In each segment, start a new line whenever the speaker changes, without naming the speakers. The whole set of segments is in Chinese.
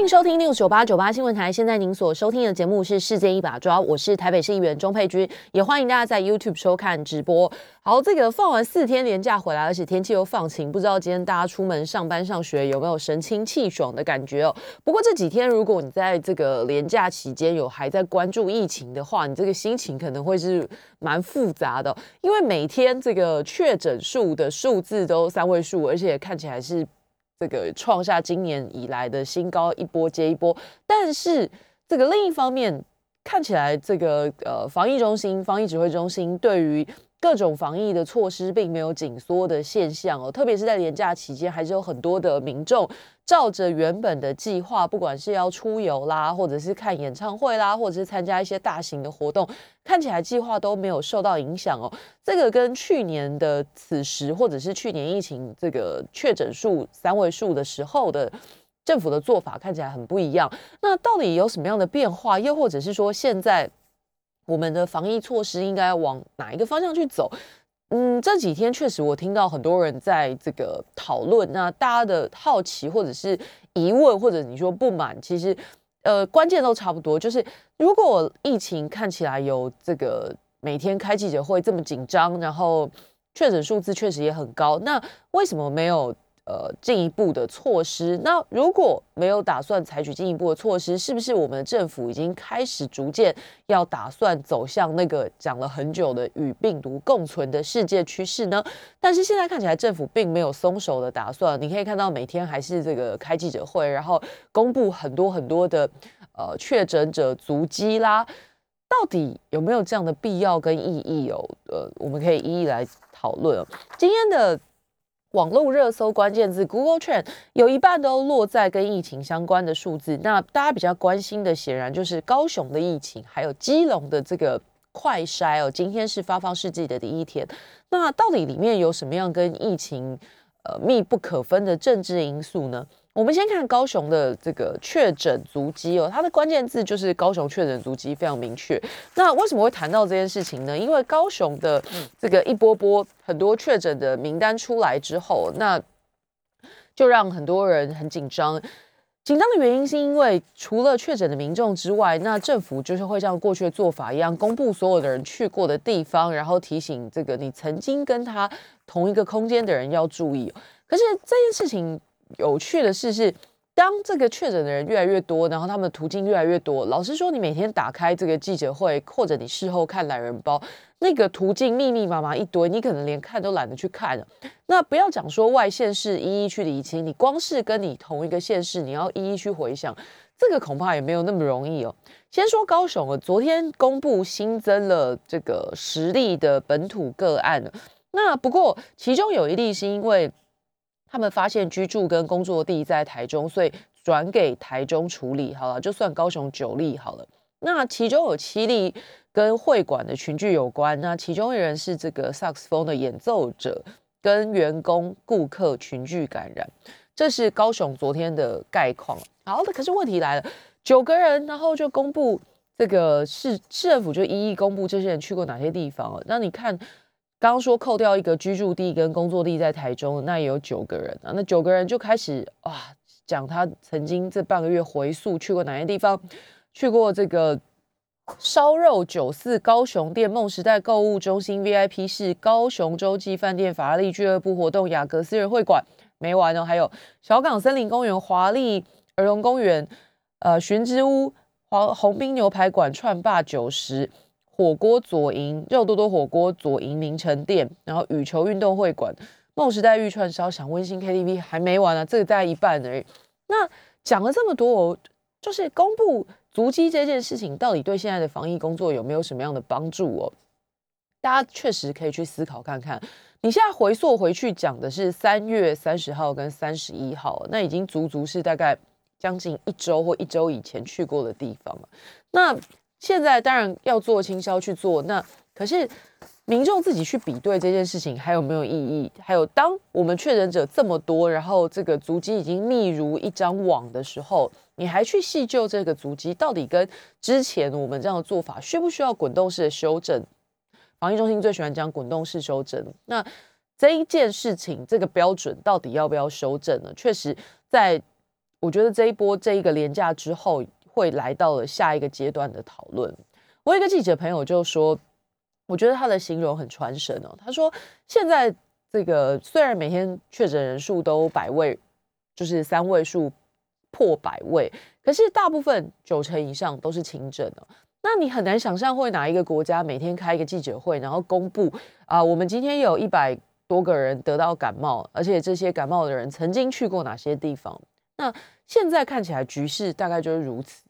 欢迎收听六九八九八新闻台。现在您所收听的节目是《世界一把抓》，我是台北市议员钟佩君，也欢迎大家在 YouTube 收看直播。好，这个放完四天连假回来，而且天气又放晴，不知道今天大家出门上班上学有没有神清气爽的感觉哦？不过这几天，如果你在这个连假期间有还在关注疫情的话，你这个心情可能会是蛮复杂的，因为每天这个确诊数的数字都三位数，而且看起来是。这个创下今年以来的新高，一波接一波。但是这个另一方面，看起来这个呃防疫中心、防疫指挥中心对于各种防疫的措施并没有紧缩的现象哦。特别是在年假期间，还是有很多的民众。照着原本的计划，不管是要出游啦，或者是看演唱会啦，或者是参加一些大型的活动，看起来计划都没有受到影响哦。这个跟去年的此时，或者是去年疫情这个确诊数三位数的时候的政府的做法看起来很不一样。那到底有什么样的变化？又或者是说，现在我们的防疫措施应该往哪一个方向去走？嗯，这几天确实我听到很多人在这个讨论，那大家的好奇或者是疑问，或者你说不满，其实呃关键都差不多，就是如果疫情看起来有这个每天开记者会这么紧张，然后确诊数字确实也很高，那为什么没有？呃，进一步的措施。那如果没有打算采取进一步的措施，是不是我们的政府已经开始逐渐要打算走向那个讲了很久的与病毒共存的世界趋势呢？但是现在看起来政府并没有松手的打算。你可以看到每天还是这个开记者会，然后公布很多很多的呃确诊者足迹啦。到底有没有这样的必要跟意义哦？呃，我们可以一一来讨论。今天的。网络热搜关键字 Google Trend 有一半都落在跟疫情相关的数字。那大家比较关心的，显然就是高雄的疫情，还有基隆的这个快筛哦。今天是发放试剂的第一天，那到底里面有什么样跟疫情呃密不可分的政治因素呢？我们先看高雄的这个确诊足迹哦，它的关键字就是高雄确诊足迹非常明确。那为什么会谈到这件事情呢？因为高雄的这个一波波很多确诊的名单出来之后，那就让很多人很紧张。紧张的原因是因为除了确诊的民众之外，那政府就是会像过去的做法一样，公布所有的人去过的地方，然后提醒这个你曾经跟他同一个空间的人要注意。可是这件事情。有趣的事是，当这个确诊的人越来越多，然后他们的途径越来越多。老实说，你每天打开这个记者会，或者你事后看懒人包，那个途径密密麻麻一堆，你可能连看都懒得去看了。那不要讲说外县市一一去理清，你光是跟你同一个县市，你要一一去回想，这个恐怕也没有那么容易哦。先说高雄啊，昨天公布新增了这个十例的本土个案那不过其中有一例是因为。他们发现居住跟工作地在台中，所以转给台中处理好了，就算高雄九例好了。那其中有七例跟会馆的群聚有关，那其中一人是这个萨克斯风的演奏者跟员工顾客群聚感染，这是高雄昨天的概况。好的，可是问题来了，九个人，然后就公布这个市市政府就一一公布这些人去过哪些地方。那你看。刚刚说扣掉一个居住地跟工作地在台中，那也有九个人啊。那九个人就开始哇讲他曾经这半个月回溯去过哪些地方，去过这个烧肉九四高雄店、梦时代购物中心、VIP 室、高雄洲际饭店、法拉利俱乐部活动、雅阁私人会馆，没完哦，还有小港森林公园、华丽儿童公园、呃寻之屋、黄红滨牛排馆、串霸九十。火锅左营肉多多火锅左营名城店，然后羽球运动会馆、梦时代玉串烧、想温馨 KTV 还没完呢，这个在一半而已。那讲了这么多，就是公布足迹这件事情，到底对现在的防疫工作有没有什么样的帮助哦？大家确实可以去思考看看。你现在回溯回去讲的是三月三十号跟三十一号，那已经足足是大概将近一周或一周以前去过的地方了。那现在当然要做清销去做，那可是民众自己去比对这件事情还有没有意义？还有，当我们确诊者这么多，然后这个足迹已经密如一张网的时候，你还去细究这个足迹，到底跟之前我们这样的做法需不需要滚动式的修正？防疫中心最喜欢讲滚动式修正。那这一件事情，这个标准到底要不要修正呢？确实，在我觉得这一波这一个廉价之后，会来到了下一个阶段的讨论。我有一个记者朋友就说，我觉得他的形容很传神哦。他说，现在这个虽然每天确诊人数都百位，就是三位数破百位，可是大部分九成以上都是轻症的。那你很难想象会哪一个国家每天开一个记者会，然后公布啊，我们今天有一百多个人得到感冒，而且这些感冒的人曾经去过哪些地方？那现在看起来局势大概就是如此。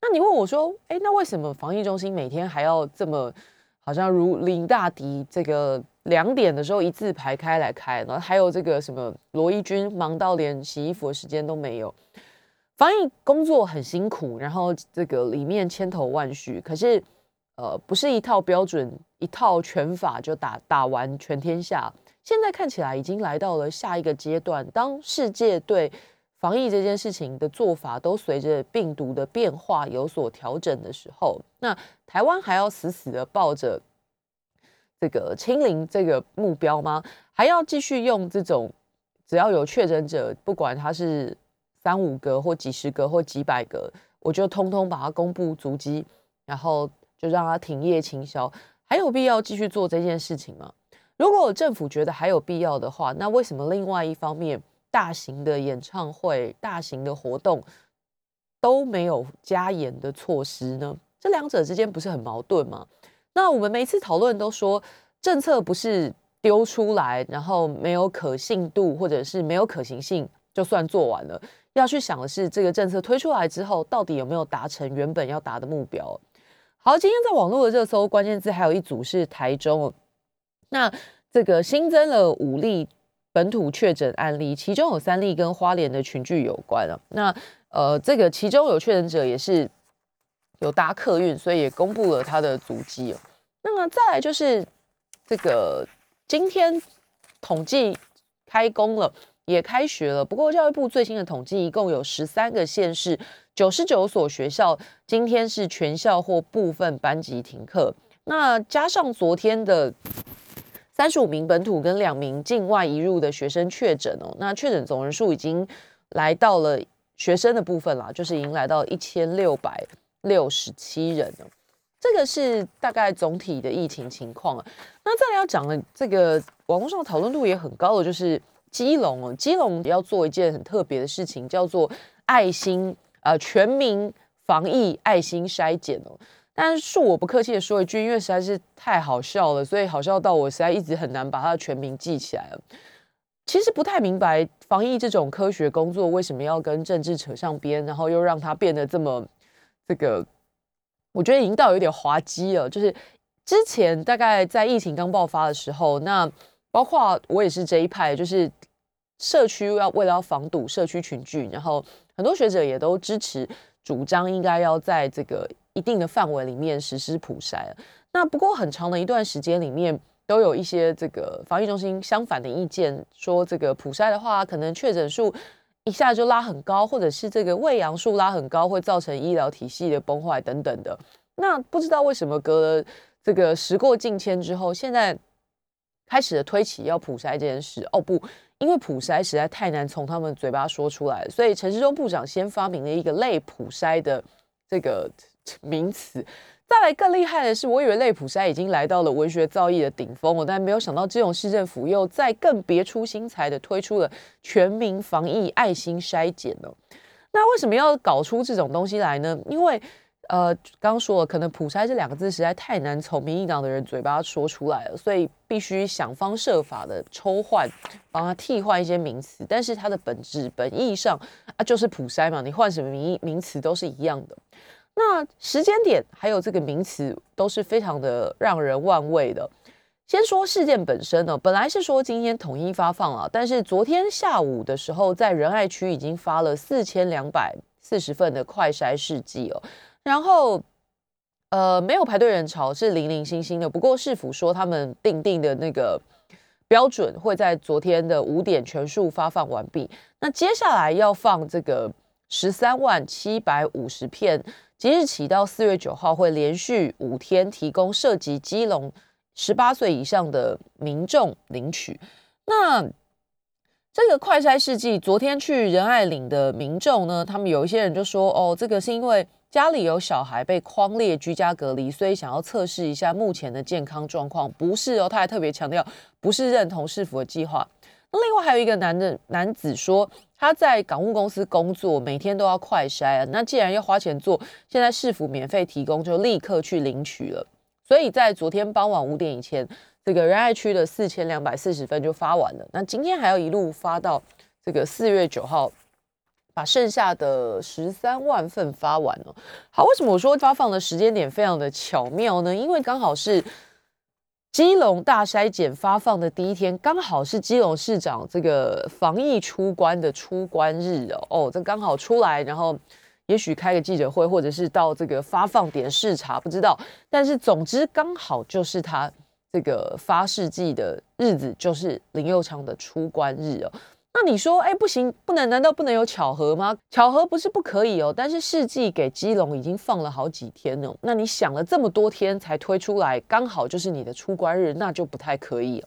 那你问我说，哎，那为什么防疫中心每天还要这么好像如临大敌？这个两点的时候一字排开来开，然后还有这个什么罗伊军忙到连洗衣服的时间都没有。防疫工作很辛苦，然后这个里面千头万绪，可是呃不是一套标准一套拳法就打打完全天下。现在看起来已经来到了下一个阶段，当世界对防疫这件事情的做法都随着病毒的变化有所调整的时候，那台湾还要死死的抱着这个清零这个目标吗？还要继续用这种只要有确诊者，不管他是三五个或几十个或几百个，我就通通把它公布足迹，然后就让他停业清销，还有必要继续做这件事情吗？如果政府觉得还有必要的话，那为什么另外一方面？大型的演唱会、大型的活动都没有加严的措施呢？这两者之间不是很矛盾吗？那我们每一次讨论都说，政策不是丢出来，然后没有可信度或者是没有可行性就算做完了。要去想的是，这个政策推出来之后，到底有没有达成原本要达的目标？好，今天在网络的热搜关键字还有一组是台中，那这个新增了五例。本土确诊案例，其中有三例跟花莲的群聚有关啊。那呃，这个其中有确诊者也是有搭客运，所以也公布了他的足迹哦。那么再来就是这个今天统计开工了，也开学了。不过教育部最新的统计，一共有十三个县市九十九所学校今天是全校或部分班级停课。那加上昨天的。三十五名本土跟两名境外移入的学生确诊哦，那确诊总人数已经来到了学生的部分啦，就是已经来到一千六百六十七人了。这个是大概总体的疫情情况啊。那再来要讲的这个网络上讨论度也很高的，就是基隆哦，基隆要做一件很特别的事情，叫做爱心呃全民防疫爱心筛检哦。但恕我不客气的说一句，因为实在是太好笑了，所以好笑到我实在一直很难把它的全名记起来了。其实不太明白防疫这种科学工作为什么要跟政治扯上边，然后又让它变得这么这个，我觉得已经到有点滑稽了。就是之前大概在疫情刚爆发的时候，那包括我也是这一派，就是社区要为了要防堵社区群聚，然后很多学者也都支持主张应该要在这个。一定的范围里面实施普筛那不过很长的一段时间里面都有一些这个防疫中心相反的意见，说这个普筛的话，可能确诊数一下就拉很高，或者是这个喂养数拉很高，会造成医疗体系的崩坏等等的。那不知道为什么隔了这个时过境迁之后，现在开始的推起要普筛这件事，哦不，因为普筛实在太难从他们嘴巴说出来，所以陈世忠部长先发明了一个类普筛的这个。名词，再来更厉害的是，我以为类普筛已经来到了文学造诣的顶峰了，但没有想到，这种市政府又在更别出心裁的推出了全民防疫爱心筛检呢。那为什么要搞出这种东西来呢？因为呃，刚刚说了，可能普筛这两个字实在太难从民进党的人嘴巴说出来了，所以必须想方设法的抽换，帮他替换一些名词。但是它的本质本意上啊，就是普筛嘛，你换什么名名词都是一样的。那时间点还有这个名词都是非常的让人万味的。先说事件本身呢，本来是说今天统一发放啊，但是昨天下午的时候，在仁爱区已经发了四千两百四十份的快筛试剂哦。然后，呃，没有排队人潮，是零零星星的。不过市府说他们定定的那个标准会在昨天的五点全数发放完毕。那接下来要放这个十三万七百五十片，即日起到四月九号会连续五天提供涉及基隆十八岁以上的民众领取。那这个快筛试剂，昨天去仁爱岭的民众呢，他们有一些人就说，哦，这个是因为。家里有小孩被框列居家隔离，所以想要测试一下目前的健康状况。不是哦，他还特别强调，不是认同市府的计划。另外还有一个男的男子说，他在港务公司工作，每天都要快筛啊。那既然要花钱做，现在市府免费提供，就立刻去领取了。所以在昨天傍晚五点以前，这个仁爱区的四千两百四十分就发完了。那今天还要一路发到这个四月九号。把剩下的十三万份发完了。好，为什么我说发放的时间点非常的巧妙呢？因为刚好是基隆大筛检发放的第一天，刚好是基隆市长这个防疫出关的出关日哦。哦，这刚好出来，然后也许开个记者会，或者是到这个发放点视察，不知道。但是总之刚好就是他这个发试剂的日子，就是林佑昌的出关日哦。那你说，哎，不行，不能，难道不能有巧合吗？巧合不是不可以哦，但是世纪给基隆已经放了好几天了，那你想了这么多天才推出来，刚好就是你的出关日，那就不太可以。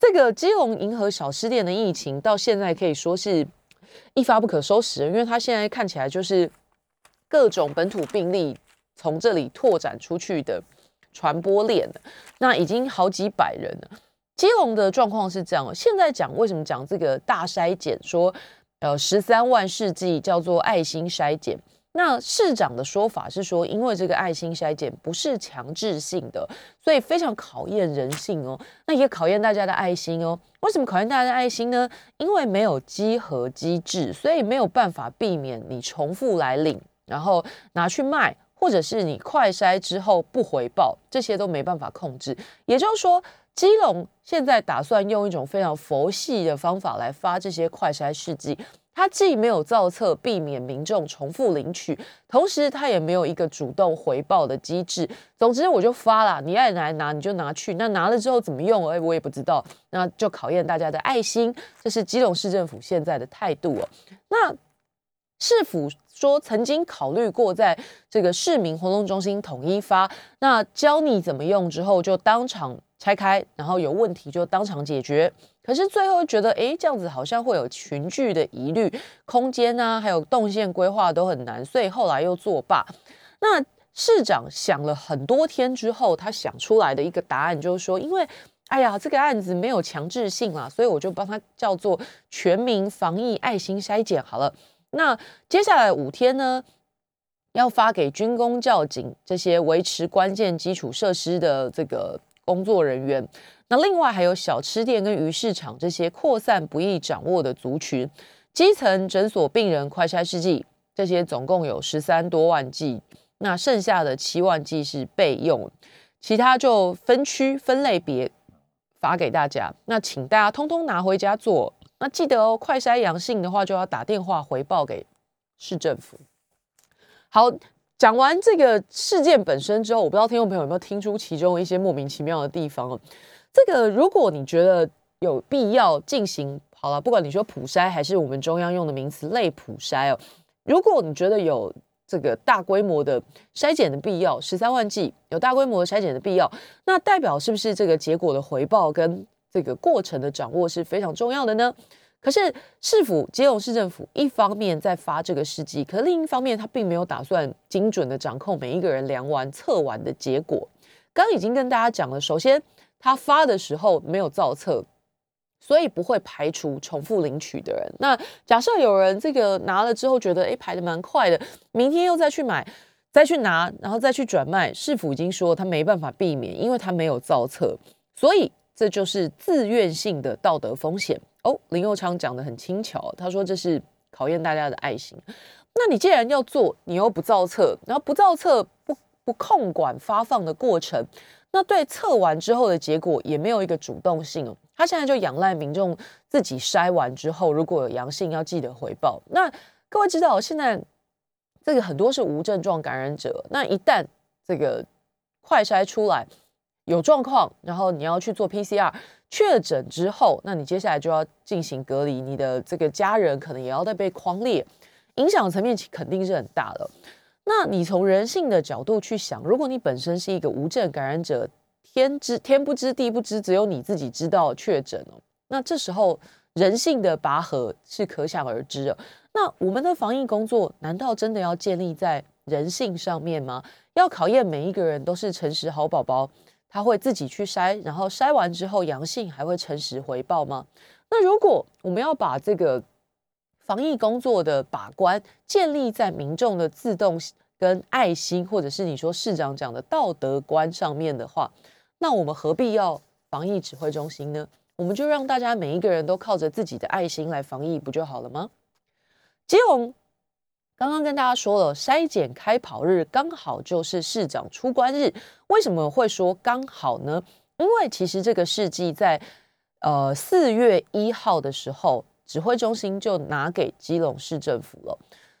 这个基隆银河小吃店的疫情到现在可以说是一发不可收拾，因为它现在看起来就是各种本土病例从这里拓展出去的传播链那已经好几百人了。基隆的状况是这样，现在讲为什么讲这个大筛检，说呃十三万试剂叫做爱心筛检，那市长的说法是说，因为这个爱心筛检不是强制性的，所以非常考验人性哦，那也考验大家的爱心哦。为什么考验大家的爱心呢？因为没有稽核机制，所以没有办法避免你重复来领，然后拿去卖，或者是你快筛之后不回报，这些都没办法控制。也就是说。基隆现在打算用一种非常佛系的方法来发这些快筛试剂，它既没有造册，避免民众重复领取，同时它也没有一个主动回报的机制。总之，我就发了，你爱拿拿你就拿去，那拿了之后怎么用？哎，我也不知道，那就考验大家的爱心。这是基隆市政府现在的态度哦。那市府说曾经考虑过在这个市民活动中心统一发，那教你怎么用之后就当场。拆开，然后有问题就当场解决。可是最后觉得，哎，这样子好像会有群聚的疑虑，空间啊，还有动线规划都很难，所以后来又作罢。那市长想了很多天之后，他想出来的一个答案就是说，因为，哎呀，这个案子没有强制性啦，所以我就帮他叫做全民防疫爱心筛检好了。那接下来五天呢，要发给军工、教警这些维持关键基础设施的这个。工作人员，那另外还有小吃店跟鱼市场这些扩散不易掌握的族群，基层诊所病人快筛试剂，这些总共有十三多万剂，那剩下的七万剂是备用，其他就分区分类别发给大家，那请大家通通拿回家做，那记得哦，快筛阳性的话就要打电话回报给市政府。好。讲完这个事件本身之后，我不知道听众朋友有没有听出其中一些莫名其妙的地方哦这个，如果你觉得有必要进行好了，不管你说普筛还是我们中央用的名词类普筛哦，如果你觉得有这个大规模的筛检的必要，十三万剂有大规模的筛检的必要，那代表是不是这个结果的回报跟这个过程的掌握是非常重要的呢？可是市府基隆市政府一方面在发这个试剂，可另一方面他并没有打算精准的掌控每一个人量完测完的结果。刚已经跟大家讲了，首先他发的时候没有造册，所以不会排除重复领取的人。那假设有人这个拿了之后觉得哎排的蛮快的，明天又再去买再去拿，然后再去转卖，市府已经说他没办法避免，因为他没有造册，所以这就是自愿性的道德风险。哦，林佑昌讲的很轻巧，他说这是考验大家的爱心。那你既然要做，你又不造册，然后不造册不不控管发放的过程，那对测完之后的结果也没有一个主动性哦。他现在就仰赖民众自己筛完之后，如果有阳性要记得回报。那各位知道，现在这个很多是无症状感染者，那一旦这个快筛出来有状况，然后你要去做 PCR 确诊之后，那你接下来就要进行隔离，你的这个家人可能也要再被框列，影响层面肯定是很大的。那你从人性的角度去想，如果你本身是一个无症感染者，天知天不知地不知，只有你自己知道确诊哦，那这时候人性的拔河是可想而知的。那我们的防疫工作难道真的要建立在人性上面吗？要考验每一个人都是诚实好宝宝，他会自己去筛，然后筛完之后阳性还会诚实回报吗？那如果我们要把这个防疫工作的把关建立在民众的自动跟爱心，或者是你说市长讲的道德观上面的话，那我们何必要防疫指挥中心呢？我们就让大家每一个人都靠着自己的爱心来防疫，不就好了吗？基隆刚刚跟大家说了，筛检开跑日刚好就是市长出关日。为什么会说刚好呢？因为其实这个事迹在呃四月一号的时候。指挥中心就拿给基隆市政府了。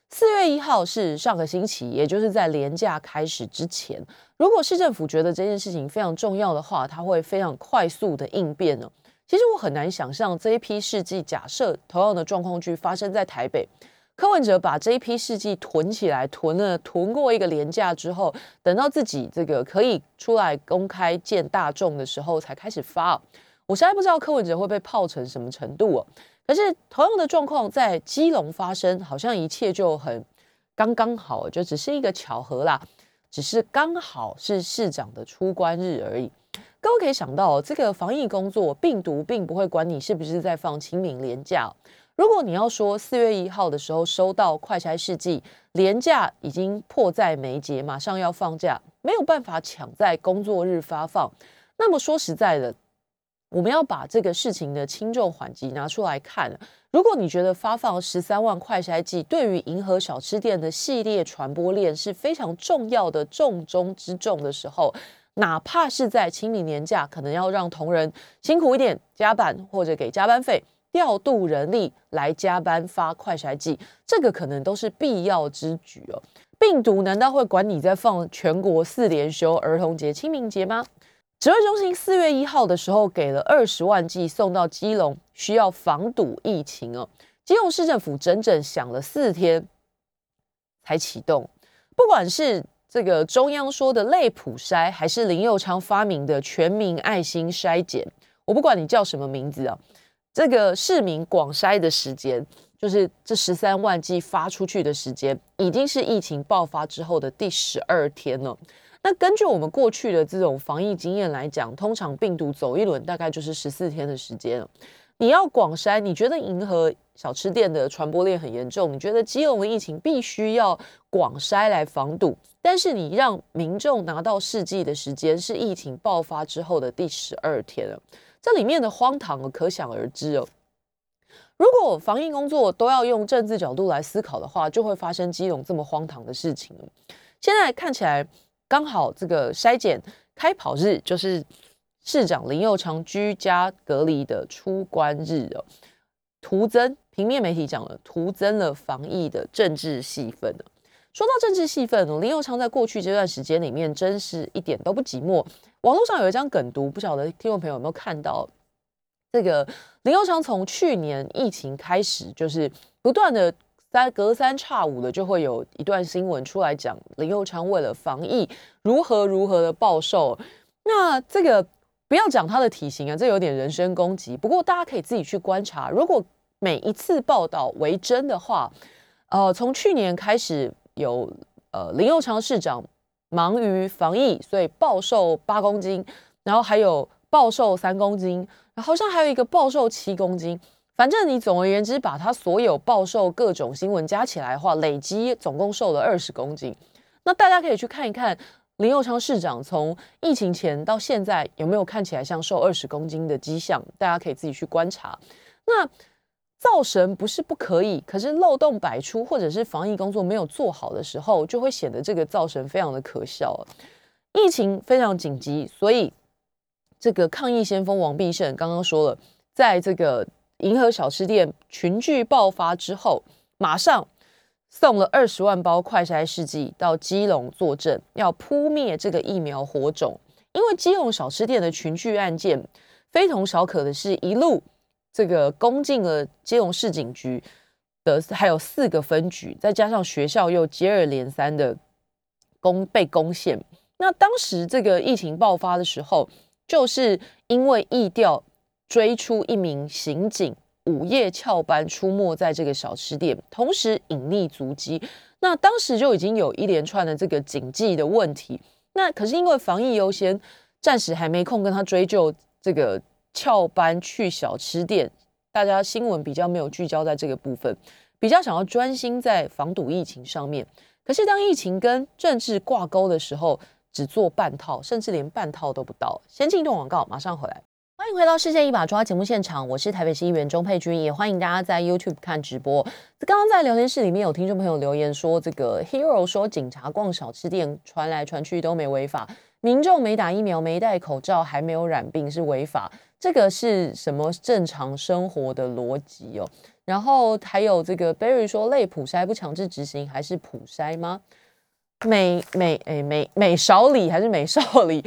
四月一号是上个星期，也就是在廉假开始之前。如果市政府觉得这件事情非常重要的话，他会非常快速的应变呢。其实我很难想象这一批试剂，假设同样的状况去发生在台北，柯文哲把这一批试剂囤起来，囤了囤过一个廉假之后，等到自己这个可以出来公开见大众的时候才开始发。我实在不知道柯文哲会被泡成什么程度哦。可是同样的状况在基隆发生，好像一切就很刚刚好，就只是一个巧合啦，只是刚好是市长的出关日而已。各位可以想到，这个防疫工作，病毒并不会管你是不是在放清明连假。如果你要说四月一号的时候收到快拆试剂，连假已经迫在眉睫，马上要放假，没有办法抢在工作日发放，那么说实在的。我们要把这个事情的轻重缓急拿出来看。如果你觉得发放十三万快拆剂对于银河小吃店的系列传播链是非常重要的重中之重的时候，哪怕是在清明年假，可能要让同仁辛苦一点加班，或者给加班费，调度人力来加班发快筛剂，这个可能都是必要之举哦。病毒难道会管你在放全国四连休儿童节、清明节吗？指挥中心四月一号的时候给了二十万剂送到基隆，需要防堵疫情哦。基隆市政府整整想了四天才启动，不管是这个中央说的类普筛，还是林佑昌发明的全民爱心筛检，我不管你叫什么名字啊，这个市民广筛的时间，就是这十三万剂发出去的时间，已经是疫情爆发之后的第十二天了。那根据我们过去的这种防疫经验来讲，通常病毒走一轮大概就是十四天的时间。你要广筛，你觉得银河小吃店的传播链很严重，你觉得基隆的疫情必须要广筛来防堵，但是你让民众拿到试剂的时间是疫情爆发之后的第十二天了，这里面的荒唐可想而知哦。如果防疫工作都要用政治角度来思考的话，就会发生基隆这么荒唐的事情。现在看起来。刚好这个筛检开跑日就是市长林佑昌居家隔离的出关日哦，徒增平面媒体讲了，徒增了防疫的政治戏份呢。说到政治戏份，林佑昌在过去这段时间里面真是一点都不寂寞。网络上有一张梗图，不晓得听众朋友有没有看到？这个林佑昌从去年疫情开始，就是不断的。三隔三差五的就会有一段新闻出来讲林佑昌为了防疫如何如何的暴瘦。那这个不要讲他的体型啊，这有点人身攻击。不过大家可以自己去观察，如果每一次报道为真的话，呃，从去年开始有呃林佑昌市长忙于防疫，所以暴瘦八公斤，然后还有暴瘦三公斤，好像还有一个暴瘦七公斤。反正你总而言之，把他所有暴瘦各种新闻加起来的话，累积总共瘦了二十公斤。那大家可以去看一看林佑昌市长从疫情前到现在有没有看起来像瘦二十公斤的迹象，大家可以自己去观察。那造神不是不可以，可是漏洞百出，或者是防疫工作没有做好的时候，就会显得这个造神非常的可笑。疫情非常紧急，所以这个抗疫先锋王必胜刚刚说了，在这个。银河小吃店群聚爆发之后，马上送了二十万包快筛试剂到基隆坐镇，要扑灭这个疫苗火种。因为基隆小吃店的群聚案件，非同小可的是，一路这个攻进了基隆市警局的，还有四个分局，再加上学校又接二连三的攻被攻陷。那当时这个疫情爆发的时候，就是因为疫调追出一名刑警。午夜翘班出没在这个小吃店，同时隐匿足迹。那当时就已经有一连串的这个警纪的问题。那可是因为防疫优先，暂时还没空跟他追究这个翘班去小吃店。大家新闻比较没有聚焦在这个部分，比较想要专心在防堵疫情上面。可是当疫情跟政治挂钩的时候，只做半套，甚至连半套都不到。先进一段广告，马上回来。欢迎回到《世界一把抓》节目现场，我是台北市议员钟佩君，也欢迎大家在 YouTube 看直播。刚刚在聊天室里面有听众朋友留言说，这个 Hero 说警察逛小吃店传来传去都没违法，民众没打疫苗、没戴口罩还没有染病是违法，这个是什么正常生活的逻辑哦？然后还有这个 Berry 说，类普筛不强制执行还是普筛吗？美美诶美美少里还是美少里？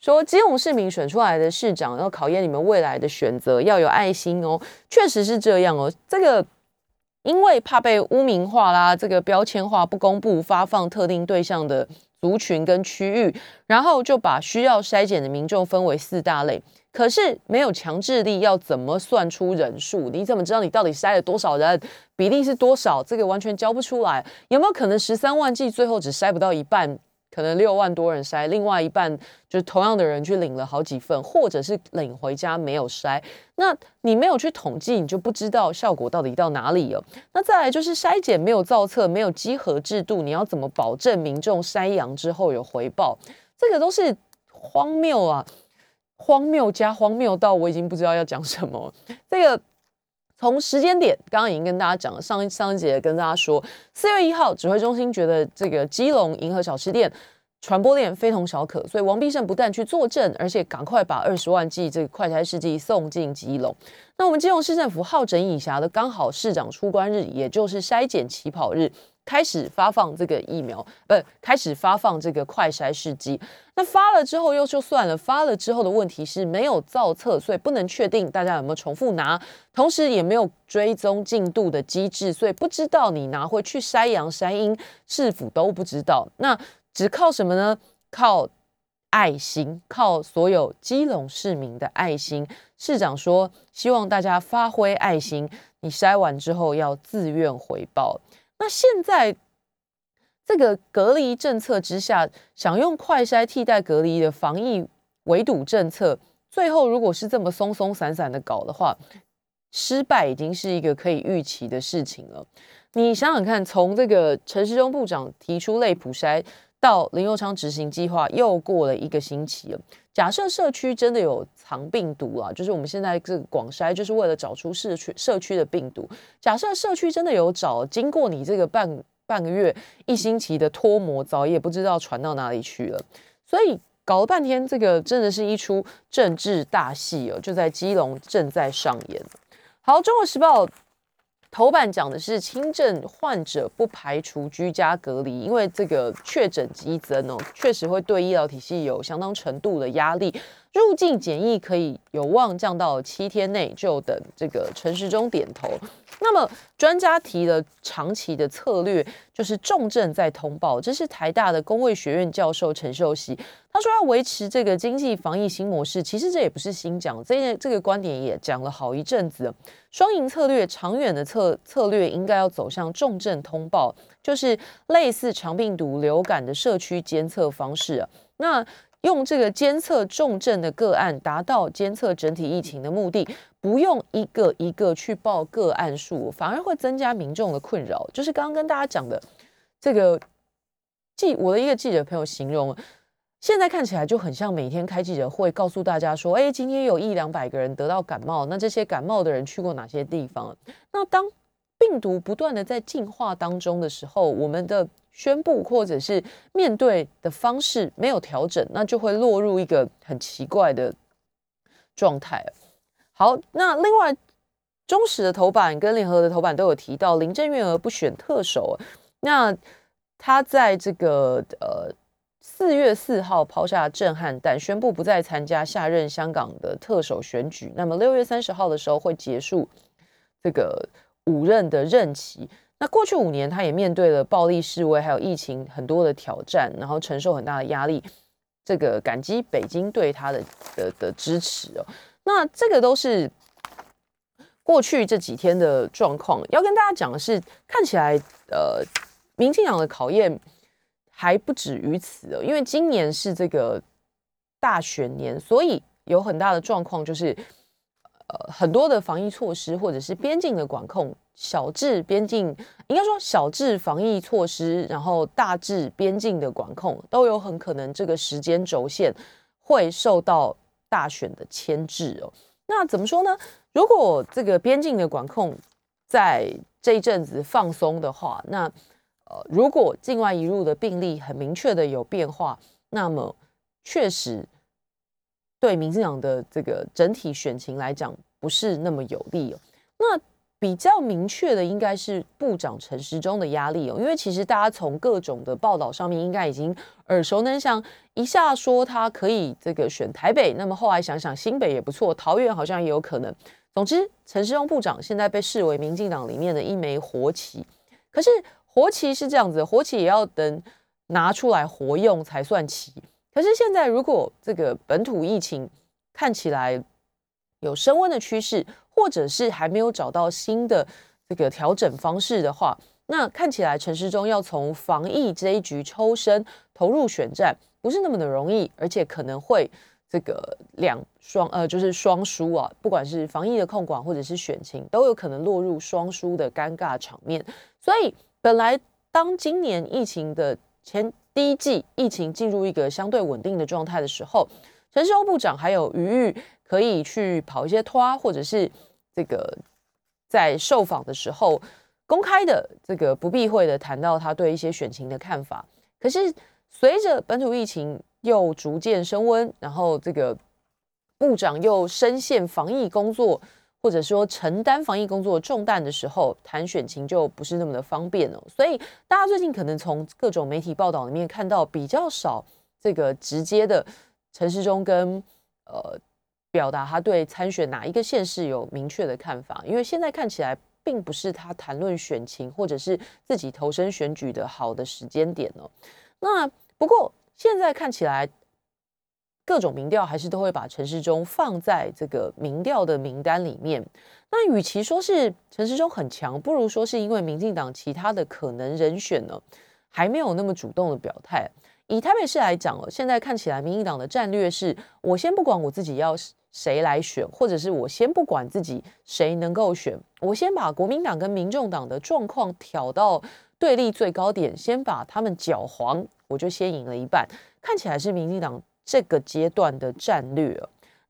说基隆市民选出来的市长要考验你们未来的选择，要有爱心哦，确实是这样哦。这个因为怕被污名化啦，这个标签化，不公布发放特定对象的族群跟区域，然后就把需要筛检的民众分为四大类。可是没有强制力，要怎么算出人数？你怎么知道你到底筛了多少人？比例是多少？这个完全交不出来。有没有可能十三万剂最后只筛不到一半？可能六万多人筛，另外一半就是同样的人去领了好几份，或者是领回家没有筛。那你没有去统计，你就不知道效果到底到哪里了。那再来就是筛检没有造册，没有稽核制度，你要怎么保证民众筛阳之后有回报？这个都是荒谬啊！荒谬加荒谬到我已经不知道要讲什么。这个。从时间点，刚刚已经跟大家讲了，上一上一节跟大家说，四月一号，指挥中心觉得这个基隆银河小吃店传播链非同小可，所以王必胜不但去作证，而且赶快把二十万剂这个快筛试剂送进基隆。那我们基隆市政府好整以暇的，刚好市长出关日，也就是筛检起跑日。开始发放这个疫苗，不，开始发放这个快筛试剂。那发了之后又就算了，发了之后的问题是没有造册，所以不能确定大家有没有重复拿，同时也没有追踪进度的机制，所以不知道你拿回去筛阳筛阴是否都不知道。那只靠什么呢？靠爱心，靠所有基隆市民的爱心。市长说，希望大家发挥爱心，你筛完之后要自愿回报。那现在这个隔离政策之下，想用快筛替代隔离的防疫围堵政策，最后如果是这么松松散散的搞的话，失败已经是一个可以预期的事情了。你想想看，从这个陈时中部长提出类普筛到林佑昌执行计划，又过了一个星期了。假设社区真的有藏病毒啊，就是我们现在这个广筛，就是为了找出社区社区的病毒。假设社区真的有找，经过你这个半半个月、一星期的脱模，早也不知道传到哪里去了。所以搞了半天，这个真的是一出政治大戏哦，就在基隆正在上演。好，《中国时报》。头版讲的是轻症患者不排除居家隔离，因为这个确诊激增哦，确实会对医疗体系有相当程度的压力。入境检疫可以有望降到七天内，就等这个陈时中点头。那么专家提的长期的策略，就是重症再通报。这是台大的工卫学院教授陈秀熙，他说要维持这个经济防疫新模式。其实这也不是新讲，这这个观点也讲了好一阵子。双赢策略，长远的策策略应该要走向重症通报，就是类似长病毒、流感的社区监测方式。那用这个监测重症的个案，达到监测整体疫情的目的，不用一个一个去报个案数，反而会增加民众的困扰。就是刚刚跟大家讲的这个记，我的一个记者朋友形容，现在看起来就很像每天开记者会，告诉大家说，哎，今天有一两百个人得到感冒，那这些感冒的人去过哪些地方？那当病毒不断的在进化当中的时候，我们的宣布或者是面对的方式没有调整，那就会落入一个很奇怪的状态。好，那另外《中时的头版跟联合的头版都有提到林郑月娥不选特首，那他在这个呃四月四号抛下震撼弹，宣布不再参加下任香港的特首选举。那么六月三十号的时候会结束这个五任的任期。那过去五年，他也面对了暴力示威，还有疫情很多的挑战，然后承受很大的压力。这个感激北京对他的的的支持哦。那这个都是。过去这几天的状况，要跟大家讲的是，看起来呃，民进党的考验还不止于此哦，因为今年是这个大选年，所以有很大的状况就是，呃，很多的防疫措施或者是边境的管控，小至边境，应该说小至防疫措施，然后大至边境的管控，都有很可能这个时间轴线会受到大选的牵制哦。那怎么说呢？如果这个边境的管控在这一阵子放松的话，那呃，如果境外移入的病例很明确的有变化，那么确实对民进党的这个整体选情来讲不是那么有利哦。那比较明确的应该是部长陈时中的压力哦，因为其实大家从各种的报道上面应该已经耳熟能详，一下说他可以这个选台北，那么后来想想新北也不错，桃园好像也有可能。总之，陈时中部长现在被视为民进党里面的一枚活棋。可是活棋是这样子，活棋也要等拿出来活用才算棋。可是现在如果这个本土疫情看起来有升温的趋势，或者是还没有找到新的这个调整方式的话，那看起来陈时中要从防疫这一局抽身投入选战，不是那么的容易，而且可能会这个两双呃就是双输啊，不管是防疫的控管或者是选情，都有可能落入双输的尴尬场面。所以本来当今年疫情的前第一季疫情进入一个相对稳定的状态的时候，陈时中部长还有余裕可以去跑一些拖，或者是。这个在受访的时候，公开的这个不避讳的谈到他对一些选情的看法。可是随着本土疫情又逐渐升温，然后这个部长又深陷防疫工作，或者说承担防疫工作重担的时候，谈选情就不是那么的方便了。所以大家最近可能从各种媒体报道里面看到比较少这个直接的陈世忠跟呃。表达他对参选哪一个县市有明确的看法，因为现在看起来并不是他谈论选情或者是自己投身选举的好的时间点哦。那不过现在看起来，各种民调还是都会把陈世忠放在这个民调的名单里面。那与其说是陈世忠很强，不如说是因为民进党其他的可能人选呢还没有那么主动的表态。以台北市来讲哦，现在看起来民进党的战略是我先不管我自己要。谁来选，或者是我先不管自己谁能够选，我先把国民党跟民众党的状况挑到对立最高点，先把他们搅黄，我就先赢了一半。看起来是民进党这个阶段的战略。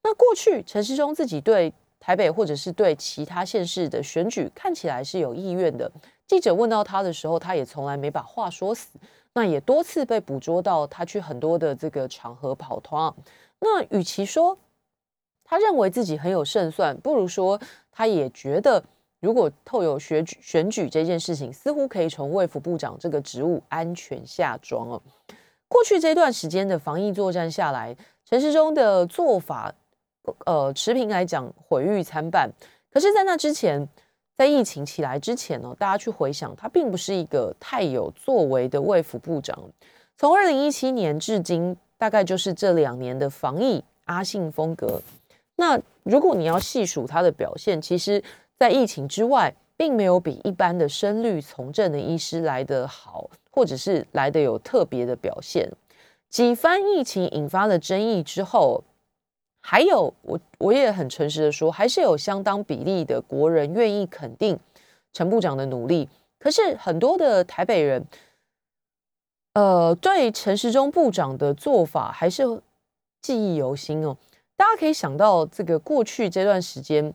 那过去陈世忠自己对台北或者是对其他县市的选举看起来是有意愿的。记者问到他的时候，他也从来没把话说死。那也多次被捕捉到他去很多的这个场合跑团。那与其说，他认为自己很有胜算，不如说他也觉得，如果透有选举选举这件事情，似乎可以从卫福部长这个职务安全下装哦。过去这段时间的防疫作战下来，陈时中的做法，呃，持平来讲毁誉参半。可是，在那之前，在疫情起来之前呢，大家去回想，他并不是一个太有作为的卫福部长。从二零一七年至今，大概就是这两年的防疫阿信风格。那如果你要细数他的表现，其实，在疫情之外，并没有比一般的声律从政的医师来得好，或者是来得有特别的表现。几番疫情引发了争议之后，还有我我也很诚实的说，还是有相当比例的国人愿意肯定陈部长的努力。可是很多的台北人，呃，对陈时中部长的做法还是记忆犹新哦。大家可以想到，这个过去这段时间，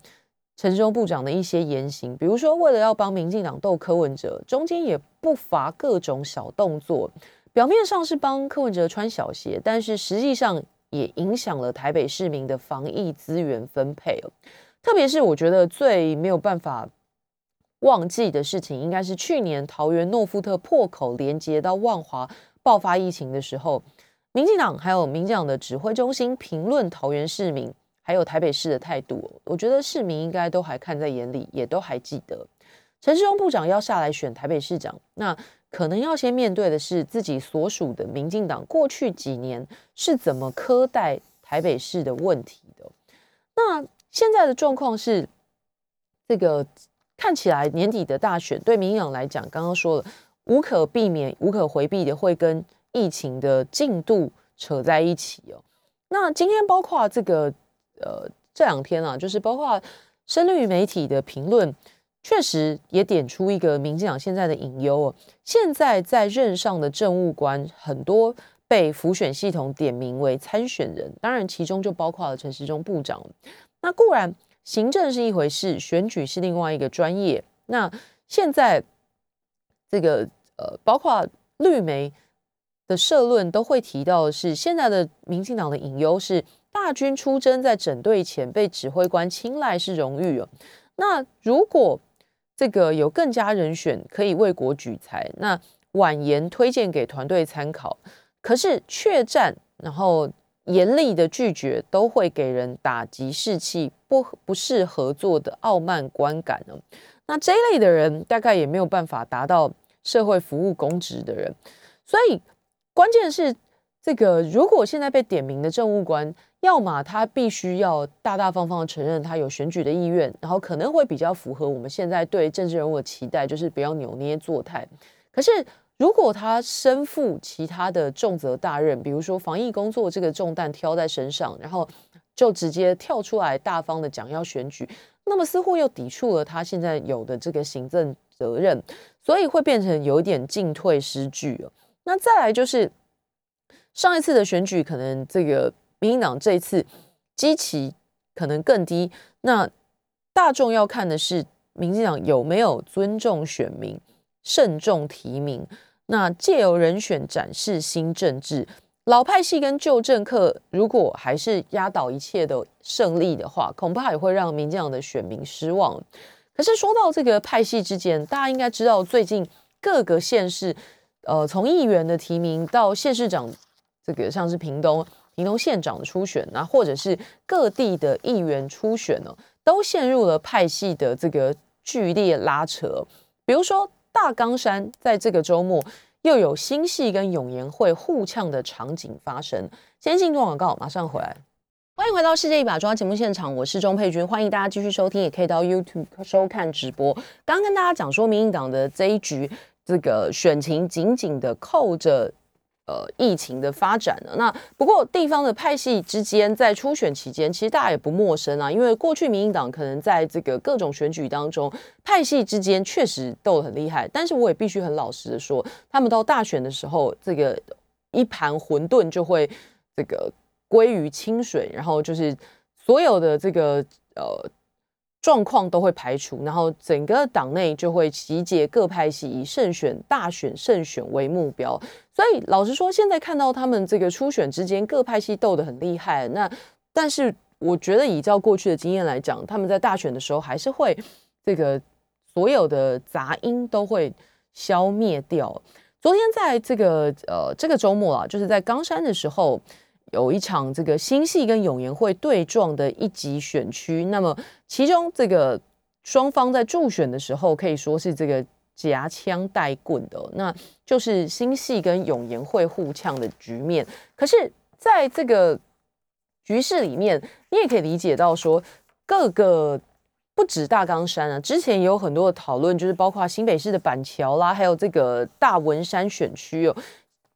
陈时中部长的一些言行，比如说为了要帮民进党斗柯文哲，中间也不乏各种小动作。表面上是帮柯文哲穿小鞋，但是实际上也影响了台北市民的防疫资源分配特别是我觉得最没有办法忘记的事情，应该是去年桃园诺富特破口连接到万华爆发疫情的时候，民进党还有民进党的指挥中心评论桃园市民还有台北市的态度，我觉得市民应该都还看在眼里，也都还记得。陈世忠部长要下来选台北市长，那可能要先面对的是自己所属的民进党过去几年是怎么苛待台北市的问题的。那现在的状况是，这个看起来年底的大选对民进党来讲，刚刚说了无可避免、无可回避的会跟疫情的进度扯在一起哦。那今天包括这个呃这两天啊，就是包括深绿媒体的评论。确实也点出一个民进党现在的隐忧哦。现在在任上的政务官很多被浮选系统点名为参选人，当然其中就包括了陈时中部长。那固然行政是一回事，选举是另外一个专业。那现在这个呃，包括绿媒的社论都会提到的是，现在的民进党的隐忧是大军出征，在整队前被指挥官青睐是荣誉哦。那如果这个有更加人选可以为国举才，那婉言推荐给团队参考。可是确战，然后严厉的拒绝，都会给人打击士气、不不适合作的傲慢观感呢。那这一类的人，大概也没有办法达到社会服务公职的人。所以关键是这个，如果现在被点名的政务官。要么他必须要大大方方的承认他有选举的意愿，然后可能会比较符合我们现在对政治人物的期待，就是不要扭捏作态。可是如果他身负其他的重责大任，比如说防疫工作这个重担挑在身上，然后就直接跳出来大方的讲要选举，那么似乎又抵触了他现在有的这个行政责任，所以会变成有点进退失据了。那再来就是上一次的选举，可能这个。民进党这一次基期可能更低，那大众要看的是民进党有没有尊重选民、慎重提名，那借由人选展示新政治。老派系跟旧政客如果还是压倒一切的胜利的话，恐怕也会让民进党的选民失望。可是说到这个派系之间，大家应该知道，最近各个县市，呃，从议员的提名到县市长，这个像是屏东。屏东县长的初选，那或者是各地的议员初选呢，都陷入了派系的这个剧烈拉扯。比如说大冈山，在这个周末又有新系跟永延会互呛的场景发生。先进段广告，马上回来。欢迎回到《世界一把抓》节目现场，我是钟佩君，欢迎大家继续收听，也可以到 YouTube 收看直播。刚跟大家讲说，民进党的这一局，这个选情紧紧的扣着。呃，疫情的发展呢？那不过地方的派系之间在初选期间，其实大家也不陌生啊。因为过去民进党可能在这个各种选举当中，派系之间确实斗得很厉害。但是我也必须很老实的说，他们到大选的时候，这个一盘混沌就会这个归于清水，然后就是所有的这个呃。状况都会排除，然后整个党内就会集结各派系，以胜选大选胜选为目标。所以老实说，现在看到他们这个初选之间各派系斗得很厉害，那但是我觉得，依照过去的经验来讲，他们在大选的时候还是会这个所有的杂音都会消灭掉。昨天在这个呃这个周末啊，就是在冈山的时候。有一场这个新系跟永延会对撞的一级选区，那么其中这个双方在助选的时候可以说是这个夹枪带棍的，那就是新系跟永延会互呛的局面。可是在这个局势里面，你也可以理解到说，各个不止大冈山啊，之前也有很多的讨论，就是包括新北市的板桥啦，还有这个大文山选区哦。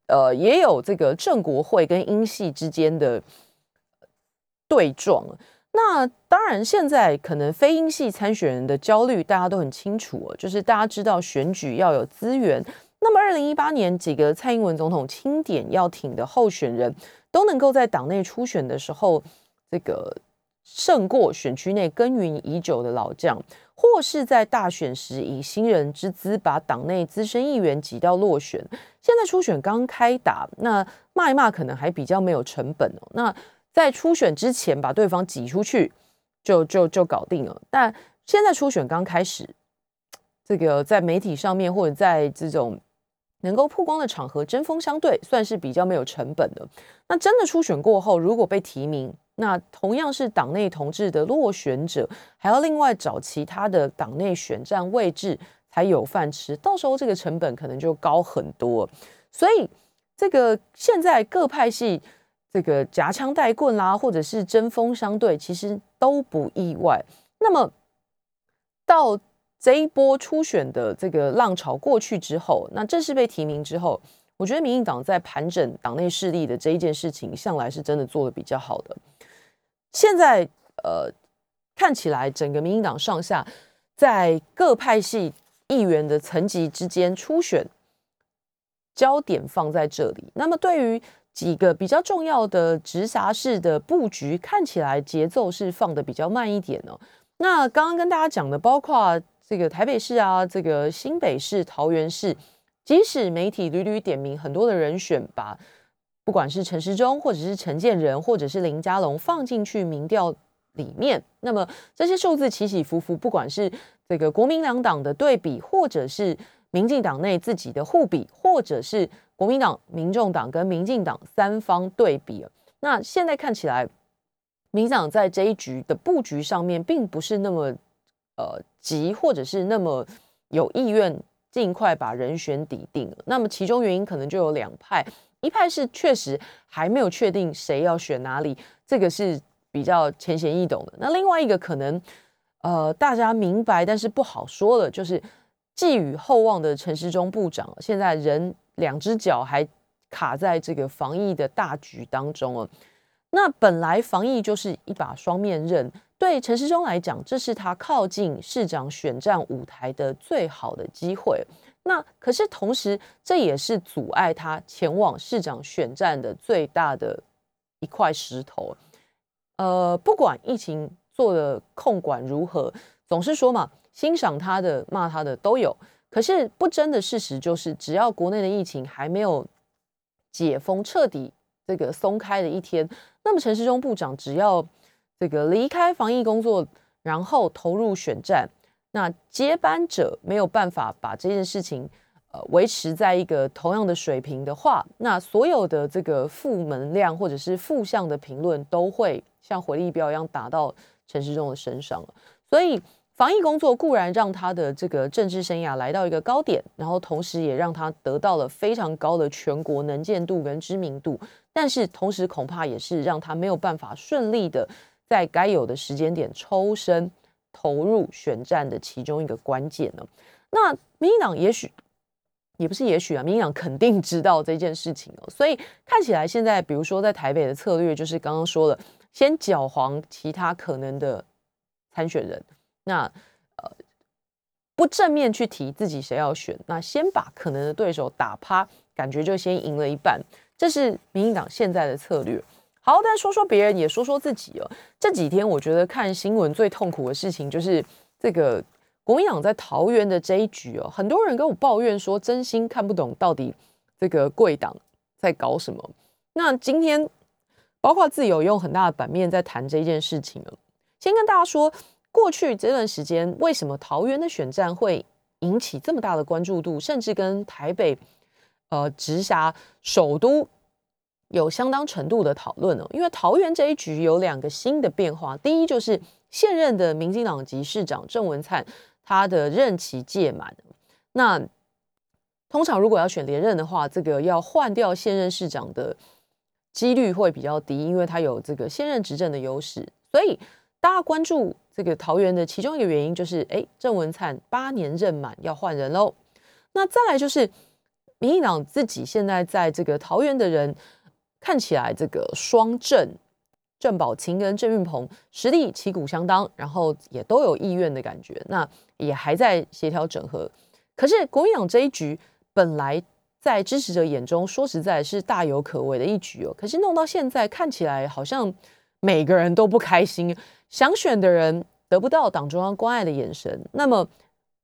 呃，也有这个郑国会跟英系之间的对撞。那当然，现在可能非英系参选人的焦虑，大家都很清楚就是大家知道选举要有资源。那么，二零一八年几个蔡英文总统钦点要挺的候选人，都能够在党内初选的时候，这个胜过选区内耕耘已久的老将。或是在大选时以新人之姿把党内资深议员挤到落选，现在初选刚开打，那骂一骂可能还比较没有成本哦。那在初选之前把对方挤出去，就就就搞定了。但现在初选刚开始，这个在媒体上面或者在这种能够曝光的场合针锋相对，算是比较没有成本的。那真的初选过后，如果被提名，那同样是党内同志的落选者，还要另外找其他的党内选战位置才有饭吃，到时候这个成本可能就高很多。所以这个现在各派系。这个夹枪带棍啦，或者是针锋相对，其实都不意外。那么到这一波初选的这个浪潮过去之后，那正式被提名之后，我觉得民进党在盘整党内势力的这一件事情，向来是真的做的比较好的。现在呃，看起来整个民进党上下在各派系议员的层级之间初选焦点放在这里。那么对于几个比较重要的直辖市的布局，看起来节奏是放的比较慢一点哦。那刚刚跟大家讲的，包括这个台北市啊，这个新北市、桃园市，即使媒体屡屡点名很多的人选，把不管是陈时中，或者是陈建仁，或者是林佳龙放进去民调里面，那么这些数字起起伏伏，不管是这个国民两党的对比，或者是民进党内自己的互比，或者是。国民党、民众党跟民进党三方对比那现在看起来，民进党在这一局的布局上面，并不是那么呃急，或者是那么有意愿尽快把人选抵定。那么其中原因可能就有两派，一派是确实还没有确定谁要选哪里，这个是比较浅显易懂的。那另外一个可能，呃，大家明白，但是不好说了，就是寄予厚望的陈时中部长，现在人。两只脚还卡在这个防疫的大局当中哦。那本来防疫就是一把双面刃，对陈时中来讲，这是他靠近市长选战舞台的最好的机会。那可是同时，这也是阻碍他前往市长选战的最大的一块石头。呃，不管疫情做的控管如何，总是说嘛，欣赏他的、骂他的都有。可是不争的事实就是，只要国内的疫情还没有解封、彻底这个松开的一天，那么陈时中部长只要这个离开防疫工作，然后投入选战，那接班者没有办法把这件事情呃维持在一个同样的水平的话，那所有的这个负能量或者是负向的评论都会像回力镖一样打到陈时中的身上了，所以。防疫工作固然让他的这个政治生涯来到一个高点，然后同时也让他得到了非常高的全国能见度跟知名度，但是同时恐怕也是让他没有办法顺利的在该有的时间点抽身投入选战的其中一个关键呢。那民进党也许也不是也许啊，民进党肯定知道这件事情哦，所以看起来现在比如说在台北的策略就是刚刚说了，先搅黄其他可能的参选人。那呃，不正面去提自己谁要选，那先把可能的对手打趴，感觉就先赢了一半，这是民进党现在的策略。好，但说说别人，也说说自己哦。这几天我觉得看新闻最痛苦的事情就是这个国民党在桃园的这一局哦，很多人跟我抱怨说，真心看不懂到底这个贵党在搞什么。那今天包括自由用很大的版面在谈这件事情哦，先跟大家说。过去这段时间，为什么桃园的选战会引起这么大的关注度，甚至跟台北呃直辖首都有相当程度的讨论哦？因为桃园这一局有两个新的变化，第一就是现任的民进党籍市长郑文灿他的任期届满，那通常如果要选连任的话，这个要换掉现任市长的几率会比较低，因为他有这个现任执政的优势，所以大家关注。这个桃园的其中一个原因就是，哎，郑文灿八年任满要换人喽。那再来就是，民进党自己现在在这个桃园的人看起来，这个双郑郑宝清跟郑运鹏实力旗鼓相当，然后也都有意愿的感觉，那也还在协调整合。可是国民党这一局本来在支持者眼中，说实在是大有可为的一局哦。可是弄到现在看起来，好像每个人都不开心。想选的人得不到党中央关爱的眼神，那么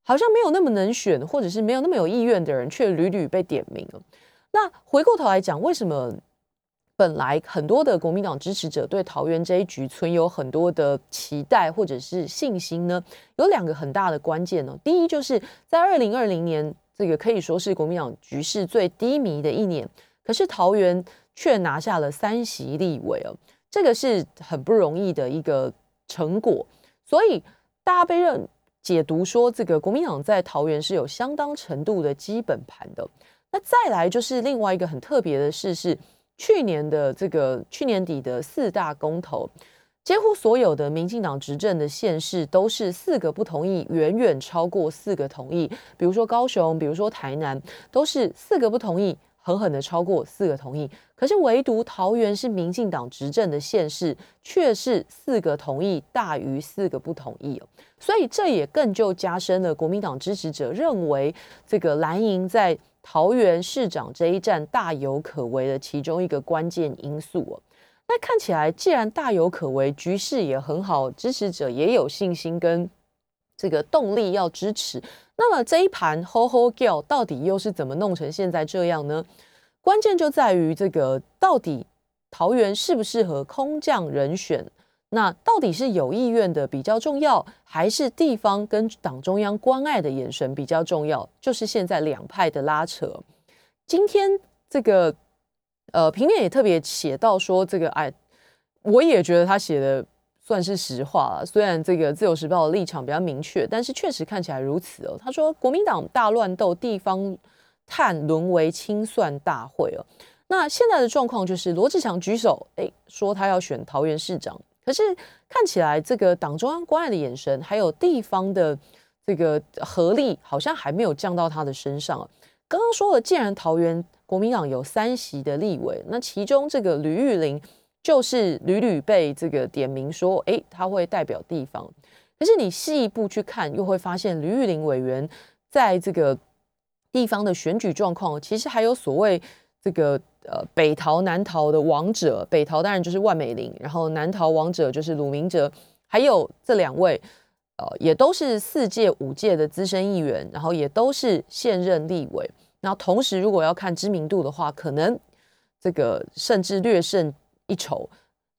好像没有那么能选，或者是没有那么有意愿的人，却屡屡被点名了。那回过头来讲，为什么本来很多的国民党支持者对桃园这一局存有很多的期待或者是信心呢，有两个很大的关键哦。第一，就是在二零二零年这个可以说是国民党局势最低迷的一年，可是桃园却拿下了三席立委哦，这个是很不容易的一个成果，所以大家被认解读说这个国民党在桃园是有相当程度的基本盘的。那再来就是另外一个很特别的事是，去年的这个去年底的四大公投，几乎所有的民进党执政的县市都是四个不同意，远远超过四个同意。比如说高雄，比如说台南，都是四个不同意，狠狠的超过四个同意。可是唯独桃园是民进党执政的县市，却是四个同意大于四个不同意。所以这也更就加深了国民党支持者认为这个蓝营在。桃园市长这一战大有可为的其中一个关键因素哦，那看起来既然大有可为，局势也很好，支持者也有信心跟这个动力要支持，那么这一盘 Ho Ho Girl 到底又是怎么弄成现在这样呢？关键就在于这个到底桃园适不适合空降人选？那到底是有意愿的比较重要，还是地方跟党中央关爱的眼神比较重要？就是现在两派的拉扯。今天这个呃平面也特别写到说，这个哎，我也觉得他写的算是实话了。虽然这个自由时报的立场比较明确，但是确实看起来如此哦。他说国民党大乱斗，地方探沦为清算大会哦。那现在的状况就是罗志祥举手，哎，说他要选桃园市长。可是看起来，这个党中央关爱的眼神，还有地方的这个合力，好像还没有降到他的身上。刚刚说了，既然桃园国民党有三席的立委，那其中这个吕玉玲就是屡屡被这个点名说，哎，他会代表地方。可是你细一步去看，又会发现吕玉玲委员在这个地方的选举状况，其实还有所谓这个。呃，北逃南逃的王者，北逃当然就是万美玲，然后南逃王者就是鲁明哲，还有这两位，呃，也都是四届五届的资深议员，然后也都是现任立委。那同时，如果要看知名度的话，可能这个甚至略胜一筹。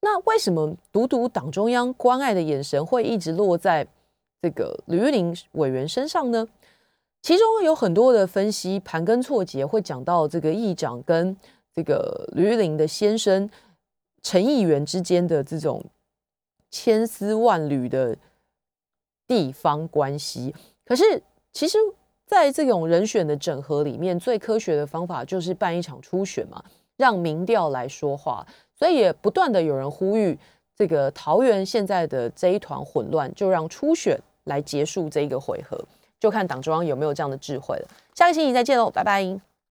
那为什么独独党中央关爱的眼神会一直落在这个吕玉玲委员身上呢？其中有很多的分析，盘根错节，会讲到这个议长跟。这个吕玉玲的先生陈议员之间的这种千丝万缕的地方关系，可是其实在这种人选的整合里面，最科学的方法就是办一场初选嘛，让民调来说话。所以也不断的有人呼吁，这个桃园现在的这一团混乱，就让初选来结束这一个回合，就看党中央有没有这样的智慧了。下个星期再见喽，拜拜。